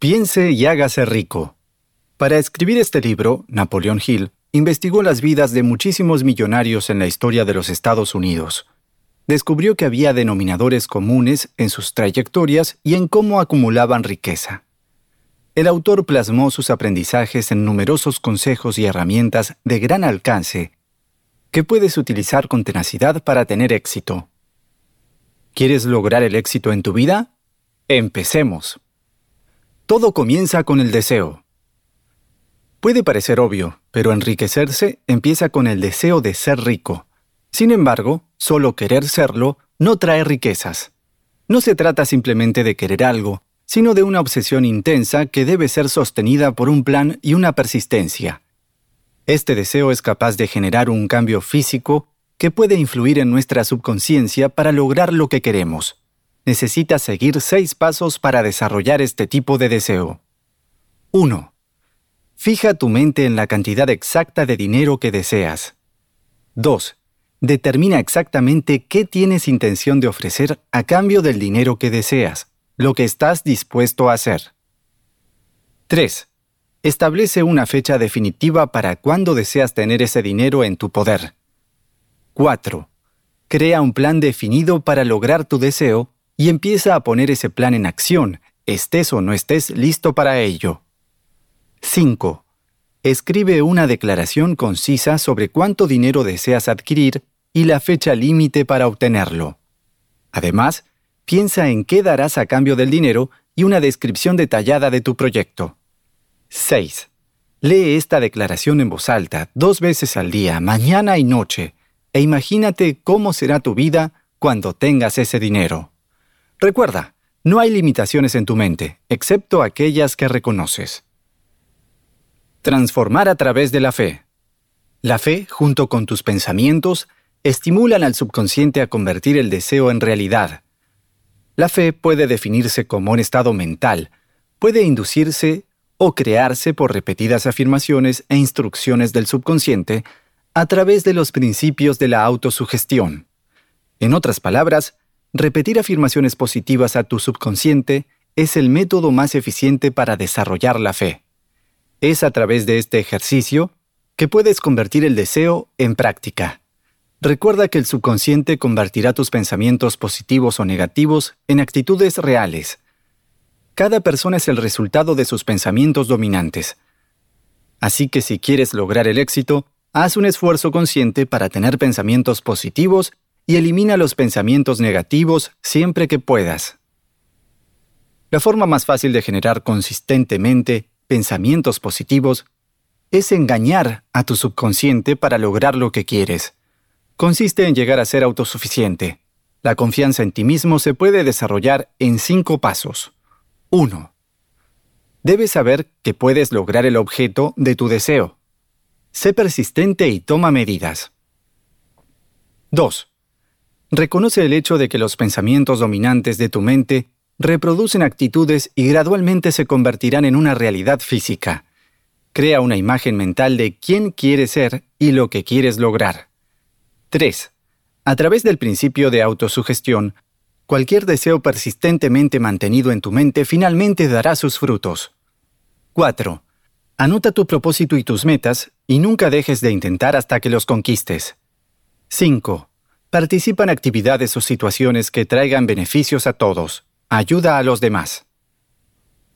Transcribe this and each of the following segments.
Piense y hágase rico. Para escribir este libro, Napoleón Hill investigó las vidas de muchísimos millonarios en la historia de los Estados Unidos. Descubrió que había denominadores comunes en sus trayectorias y en cómo acumulaban riqueza. El autor plasmó sus aprendizajes en numerosos consejos y herramientas de gran alcance que puedes utilizar con tenacidad para tener éxito. ¿Quieres lograr el éxito en tu vida? Empecemos. Todo comienza con el deseo. Puede parecer obvio, pero enriquecerse empieza con el deseo de ser rico. Sin embargo, solo querer serlo no trae riquezas. No se trata simplemente de querer algo, sino de una obsesión intensa que debe ser sostenida por un plan y una persistencia. Este deseo es capaz de generar un cambio físico que puede influir en nuestra subconsciencia para lograr lo que queremos necesitas seguir seis pasos para desarrollar este tipo de deseo. 1. Fija tu mente en la cantidad exacta de dinero que deseas. 2. Determina exactamente qué tienes intención de ofrecer a cambio del dinero que deseas, lo que estás dispuesto a hacer. 3. Establece una fecha definitiva para cuándo deseas tener ese dinero en tu poder. 4. Crea un plan definido para lograr tu deseo y empieza a poner ese plan en acción, estés o no estés listo para ello. 5. Escribe una declaración concisa sobre cuánto dinero deseas adquirir y la fecha límite para obtenerlo. Además, piensa en qué darás a cambio del dinero y una descripción detallada de tu proyecto. 6. Lee esta declaración en voz alta dos veces al día, mañana y noche, e imagínate cómo será tu vida cuando tengas ese dinero. Recuerda, no hay limitaciones en tu mente, excepto aquellas que reconoces. Transformar a través de la fe. La fe, junto con tus pensamientos, estimulan al subconsciente a convertir el deseo en realidad. La fe puede definirse como un estado mental, puede inducirse o crearse por repetidas afirmaciones e instrucciones del subconsciente a través de los principios de la autosugestión. En otras palabras, Repetir afirmaciones positivas a tu subconsciente es el método más eficiente para desarrollar la fe. Es a través de este ejercicio que puedes convertir el deseo en práctica. Recuerda que el subconsciente convertirá tus pensamientos positivos o negativos en actitudes reales. Cada persona es el resultado de sus pensamientos dominantes. Así que si quieres lograr el éxito, haz un esfuerzo consciente para tener pensamientos positivos y elimina los pensamientos negativos siempre que puedas. La forma más fácil de generar consistentemente pensamientos positivos es engañar a tu subconsciente para lograr lo que quieres. Consiste en llegar a ser autosuficiente. La confianza en ti mismo se puede desarrollar en cinco pasos. 1. Debes saber que puedes lograr el objeto de tu deseo. Sé persistente y toma medidas. 2. Reconoce el hecho de que los pensamientos dominantes de tu mente reproducen actitudes y gradualmente se convertirán en una realidad física. Crea una imagen mental de quién quieres ser y lo que quieres lograr. 3. A través del principio de autosugestión, cualquier deseo persistentemente mantenido en tu mente finalmente dará sus frutos. 4. Anota tu propósito y tus metas y nunca dejes de intentar hasta que los conquistes. 5. Participa en actividades o situaciones que traigan beneficios a todos. Ayuda a los demás.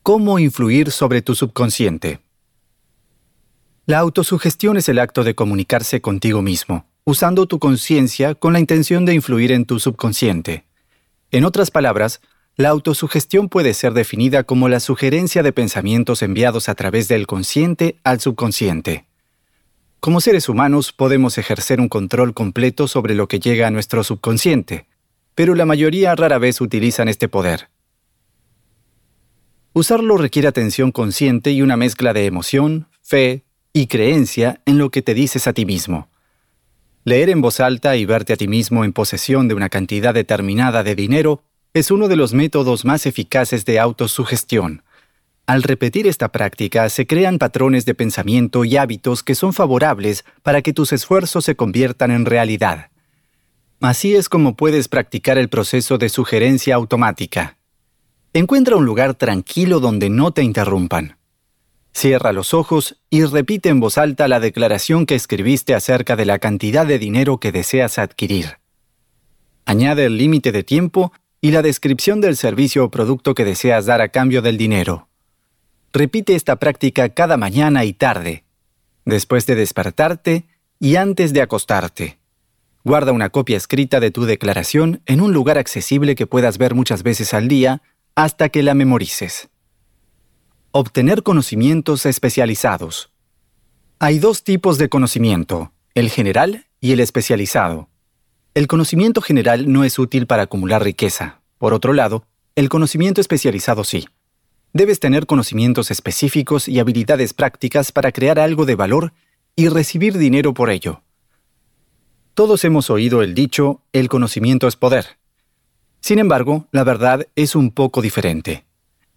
¿Cómo influir sobre tu subconsciente? La autosugestión es el acto de comunicarse contigo mismo, usando tu conciencia con la intención de influir en tu subconsciente. En otras palabras, la autosugestión puede ser definida como la sugerencia de pensamientos enviados a través del consciente al subconsciente. Como seres humanos podemos ejercer un control completo sobre lo que llega a nuestro subconsciente, pero la mayoría rara vez utilizan este poder. Usarlo requiere atención consciente y una mezcla de emoción, fe y creencia en lo que te dices a ti mismo. Leer en voz alta y verte a ti mismo en posesión de una cantidad determinada de dinero es uno de los métodos más eficaces de autosugestión. Al repetir esta práctica se crean patrones de pensamiento y hábitos que son favorables para que tus esfuerzos se conviertan en realidad. Así es como puedes practicar el proceso de sugerencia automática. Encuentra un lugar tranquilo donde no te interrumpan. Cierra los ojos y repite en voz alta la declaración que escribiste acerca de la cantidad de dinero que deseas adquirir. Añade el límite de tiempo y la descripción del servicio o producto que deseas dar a cambio del dinero. Repite esta práctica cada mañana y tarde, después de despertarte y antes de acostarte. Guarda una copia escrita de tu declaración en un lugar accesible que puedas ver muchas veces al día hasta que la memorices. Obtener conocimientos especializados. Hay dos tipos de conocimiento, el general y el especializado. El conocimiento general no es útil para acumular riqueza. Por otro lado, el conocimiento especializado sí. Debes tener conocimientos específicos y habilidades prácticas para crear algo de valor y recibir dinero por ello. Todos hemos oído el dicho, el conocimiento es poder. Sin embargo, la verdad es un poco diferente.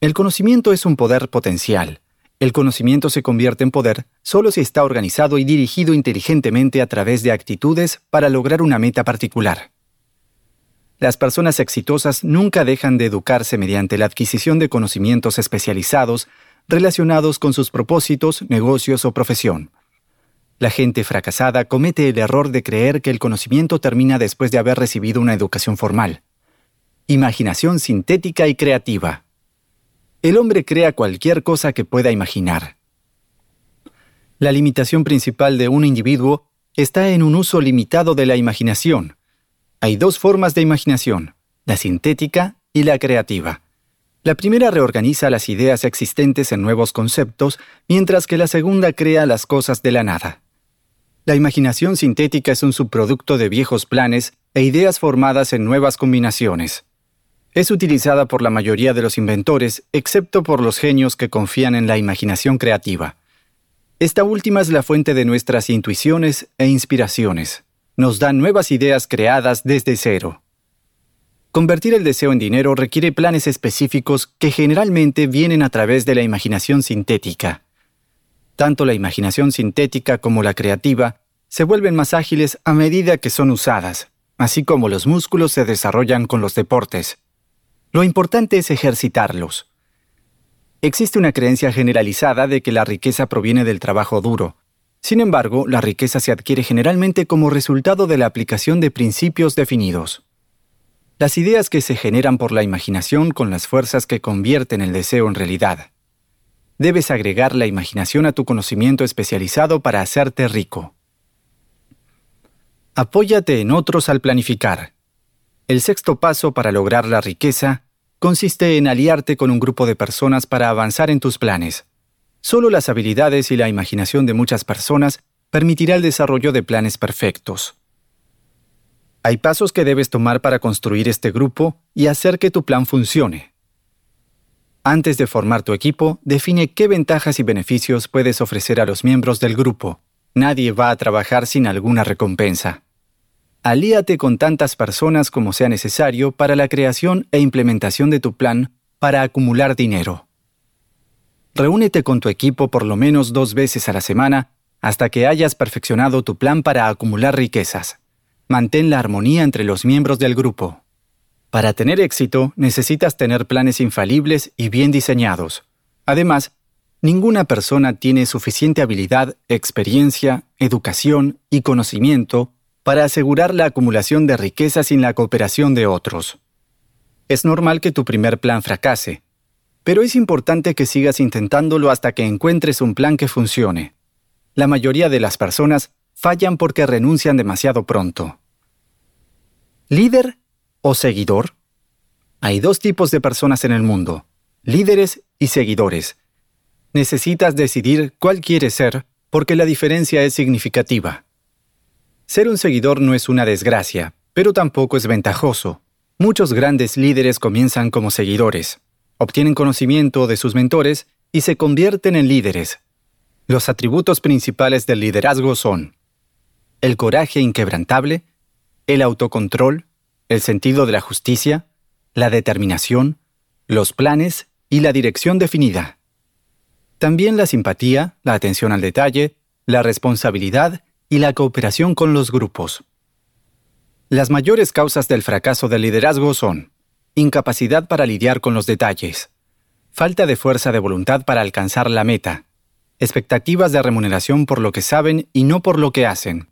El conocimiento es un poder potencial. El conocimiento se convierte en poder solo si está organizado y dirigido inteligentemente a través de actitudes para lograr una meta particular. Las personas exitosas nunca dejan de educarse mediante la adquisición de conocimientos especializados relacionados con sus propósitos, negocios o profesión. La gente fracasada comete el error de creer que el conocimiento termina después de haber recibido una educación formal. Imaginación sintética y creativa. El hombre crea cualquier cosa que pueda imaginar. La limitación principal de un individuo está en un uso limitado de la imaginación, hay dos formas de imaginación, la sintética y la creativa. La primera reorganiza las ideas existentes en nuevos conceptos, mientras que la segunda crea las cosas de la nada. La imaginación sintética es un subproducto de viejos planes e ideas formadas en nuevas combinaciones. Es utilizada por la mayoría de los inventores, excepto por los genios que confían en la imaginación creativa. Esta última es la fuente de nuestras intuiciones e inspiraciones nos da nuevas ideas creadas desde cero. Convertir el deseo en dinero requiere planes específicos que generalmente vienen a través de la imaginación sintética. Tanto la imaginación sintética como la creativa se vuelven más ágiles a medida que son usadas, así como los músculos se desarrollan con los deportes. Lo importante es ejercitarlos. Existe una creencia generalizada de que la riqueza proviene del trabajo duro, sin embargo, la riqueza se adquiere generalmente como resultado de la aplicación de principios definidos. Las ideas que se generan por la imaginación con las fuerzas que convierten el deseo en realidad. Debes agregar la imaginación a tu conocimiento especializado para hacerte rico. Apóyate en otros al planificar. El sexto paso para lograr la riqueza consiste en aliarte con un grupo de personas para avanzar en tus planes. Solo las habilidades y la imaginación de muchas personas permitirá el desarrollo de planes perfectos. Hay pasos que debes tomar para construir este grupo y hacer que tu plan funcione. Antes de formar tu equipo, define qué ventajas y beneficios puedes ofrecer a los miembros del grupo. Nadie va a trabajar sin alguna recompensa. Alíate con tantas personas como sea necesario para la creación e implementación de tu plan para acumular dinero. Reúnete con tu equipo por lo menos dos veces a la semana hasta que hayas perfeccionado tu plan para acumular riquezas. Mantén la armonía entre los miembros del grupo. Para tener éxito necesitas tener planes infalibles y bien diseñados. Además, ninguna persona tiene suficiente habilidad, experiencia, educación y conocimiento para asegurar la acumulación de riqueza sin la cooperación de otros. Es normal que tu primer plan fracase, pero es importante que sigas intentándolo hasta que encuentres un plan que funcione. La mayoría de las personas fallan porque renuncian demasiado pronto. ¿Líder o seguidor? Hay dos tipos de personas en el mundo, líderes y seguidores. Necesitas decidir cuál quieres ser porque la diferencia es significativa. Ser un seguidor no es una desgracia, pero tampoco es ventajoso. Muchos grandes líderes comienzan como seguidores, obtienen conocimiento de sus mentores y se convierten en líderes. Los atributos principales del liderazgo son el coraje inquebrantable, el autocontrol, el sentido de la justicia, la determinación, los planes y la dirección definida. También la simpatía, la atención al detalle, la responsabilidad y la cooperación con los grupos. Las mayores causas del fracaso del liderazgo son incapacidad para lidiar con los detalles, falta de fuerza de voluntad para alcanzar la meta, expectativas de remuneración por lo que saben y no por lo que hacen,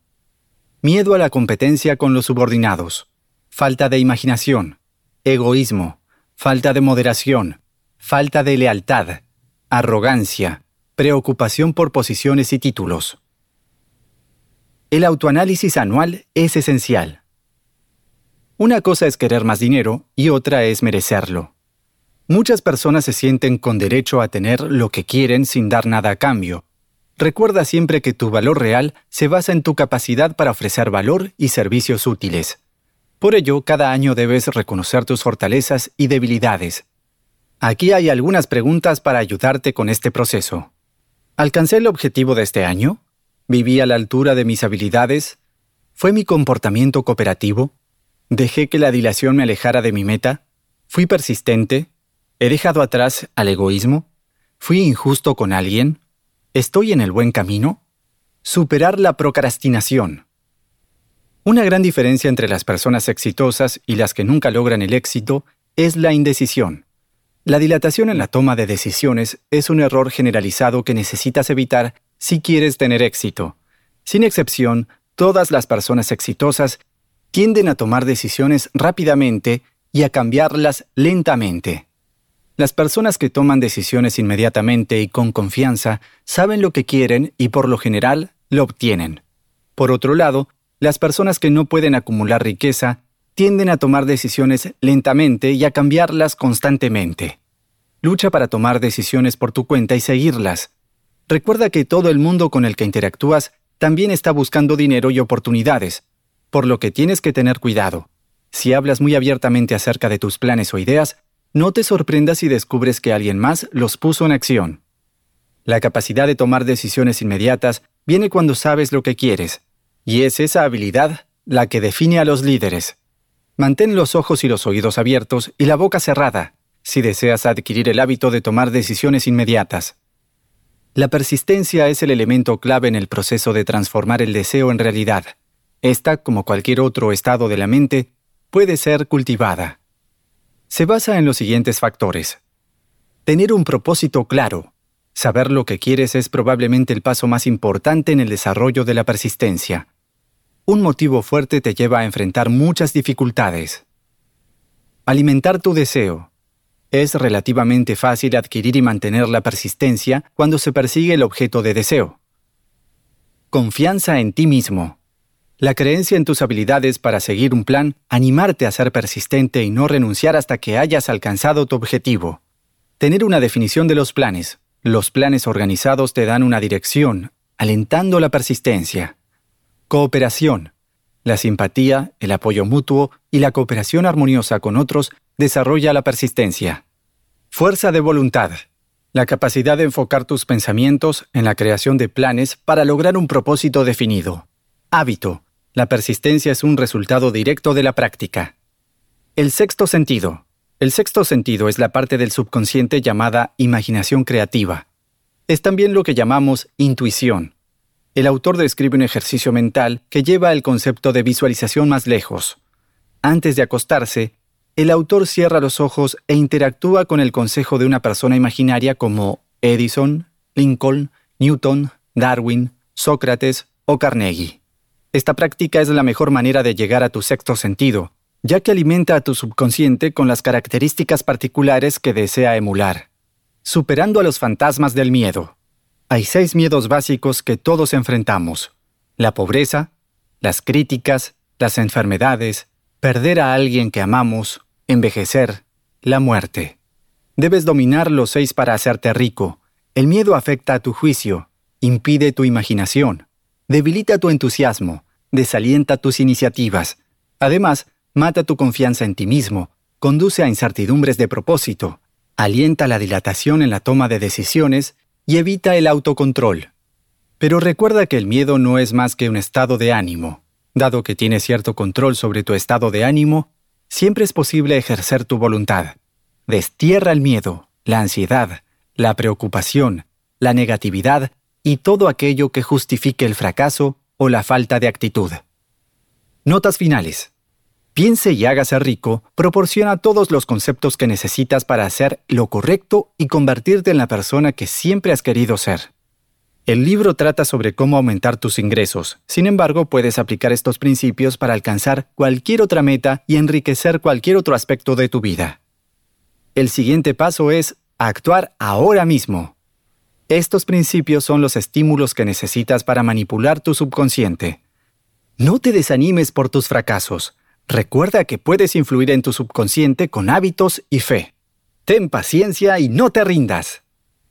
miedo a la competencia con los subordinados, falta de imaginación, egoísmo, falta de moderación, falta de lealtad, arrogancia, preocupación por posiciones y títulos. El autoanálisis anual es esencial. Una cosa es querer más dinero y otra es merecerlo. Muchas personas se sienten con derecho a tener lo que quieren sin dar nada a cambio. Recuerda siempre que tu valor real se basa en tu capacidad para ofrecer valor y servicios útiles. Por ello, cada año debes reconocer tus fortalezas y debilidades. Aquí hay algunas preguntas para ayudarte con este proceso. ¿Alcancé el objetivo de este año? ¿Viví a la altura de mis habilidades? ¿Fue mi comportamiento cooperativo? ¿Dejé que la dilación me alejara de mi meta? ¿Fui persistente? ¿He dejado atrás al egoísmo? ¿Fui injusto con alguien? ¿Estoy en el buen camino? Superar la procrastinación. Una gran diferencia entre las personas exitosas y las que nunca logran el éxito es la indecisión. La dilatación en la toma de decisiones es un error generalizado que necesitas evitar si quieres tener éxito. Sin excepción, todas las personas exitosas tienden a tomar decisiones rápidamente y a cambiarlas lentamente. Las personas que toman decisiones inmediatamente y con confianza saben lo que quieren y por lo general lo obtienen. Por otro lado, las personas que no pueden acumular riqueza tienden a tomar decisiones lentamente y a cambiarlas constantemente. Lucha para tomar decisiones por tu cuenta y seguirlas. Recuerda que todo el mundo con el que interactúas también está buscando dinero y oportunidades, por lo que tienes que tener cuidado. Si hablas muy abiertamente acerca de tus planes o ideas, no te sorprendas si descubres que alguien más los puso en acción. La capacidad de tomar decisiones inmediatas viene cuando sabes lo que quieres, y es esa habilidad la que define a los líderes. Mantén los ojos y los oídos abiertos y la boca cerrada si deseas adquirir el hábito de tomar decisiones inmediatas. La persistencia es el elemento clave en el proceso de transformar el deseo en realidad. Esta, como cualquier otro estado de la mente, puede ser cultivada. Se basa en los siguientes factores. Tener un propósito claro, Saber lo que quieres es probablemente el paso más importante en el desarrollo de la persistencia. Un motivo fuerte te lleva a enfrentar muchas dificultades. Alimentar tu deseo. Es relativamente fácil adquirir y mantener la persistencia cuando se persigue el objeto de deseo. Confianza en ti mismo. La creencia en tus habilidades para seguir un plan, animarte a ser persistente y no renunciar hasta que hayas alcanzado tu objetivo. Tener una definición de los planes, los planes organizados te dan una dirección, alentando la persistencia. Cooperación. La simpatía, el apoyo mutuo y la cooperación armoniosa con otros desarrolla la persistencia. Fuerza de voluntad. La capacidad de enfocar tus pensamientos en la creación de planes para lograr un propósito definido. Hábito. La persistencia es un resultado directo de la práctica. El sexto sentido. El sexto sentido es la parte del subconsciente llamada imaginación creativa. Es también lo que llamamos intuición. El autor describe un ejercicio mental que lleva el concepto de visualización más lejos. Antes de acostarse, el autor cierra los ojos e interactúa con el consejo de una persona imaginaria como Edison, Lincoln, Newton, Darwin, Sócrates o Carnegie. Esta práctica es la mejor manera de llegar a tu sexto sentido, ya que alimenta a tu subconsciente con las características particulares que desea emular. Superando a los fantasmas del miedo. Hay seis miedos básicos que todos enfrentamos. La pobreza, las críticas, las enfermedades, perder a alguien que amamos, envejecer, la muerte. Debes dominar los seis para hacerte rico. El miedo afecta a tu juicio, impide tu imaginación, debilita tu entusiasmo, desalienta tus iniciativas. Además, mata tu confianza en ti mismo, conduce a incertidumbres de propósito, alienta la dilatación en la toma de decisiones y evita el autocontrol. Pero recuerda que el miedo no es más que un estado de ánimo. Dado que tienes cierto control sobre tu estado de ánimo, siempre es posible ejercer tu voluntad. Destierra el miedo, la ansiedad, la preocupación, la negatividad y todo aquello que justifique el fracaso o la falta de actitud. Notas finales. Piense y hágase rico proporciona todos los conceptos que necesitas para hacer lo correcto y convertirte en la persona que siempre has querido ser. El libro trata sobre cómo aumentar tus ingresos. Sin embargo, puedes aplicar estos principios para alcanzar cualquier otra meta y enriquecer cualquier otro aspecto de tu vida. El siguiente paso es actuar ahora mismo. Estos principios son los estímulos que necesitas para manipular tu subconsciente. No te desanimes por tus fracasos. Recuerda que puedes influir en tu subconsciente con hábitos y fe. Ten paciencia y no te rindas.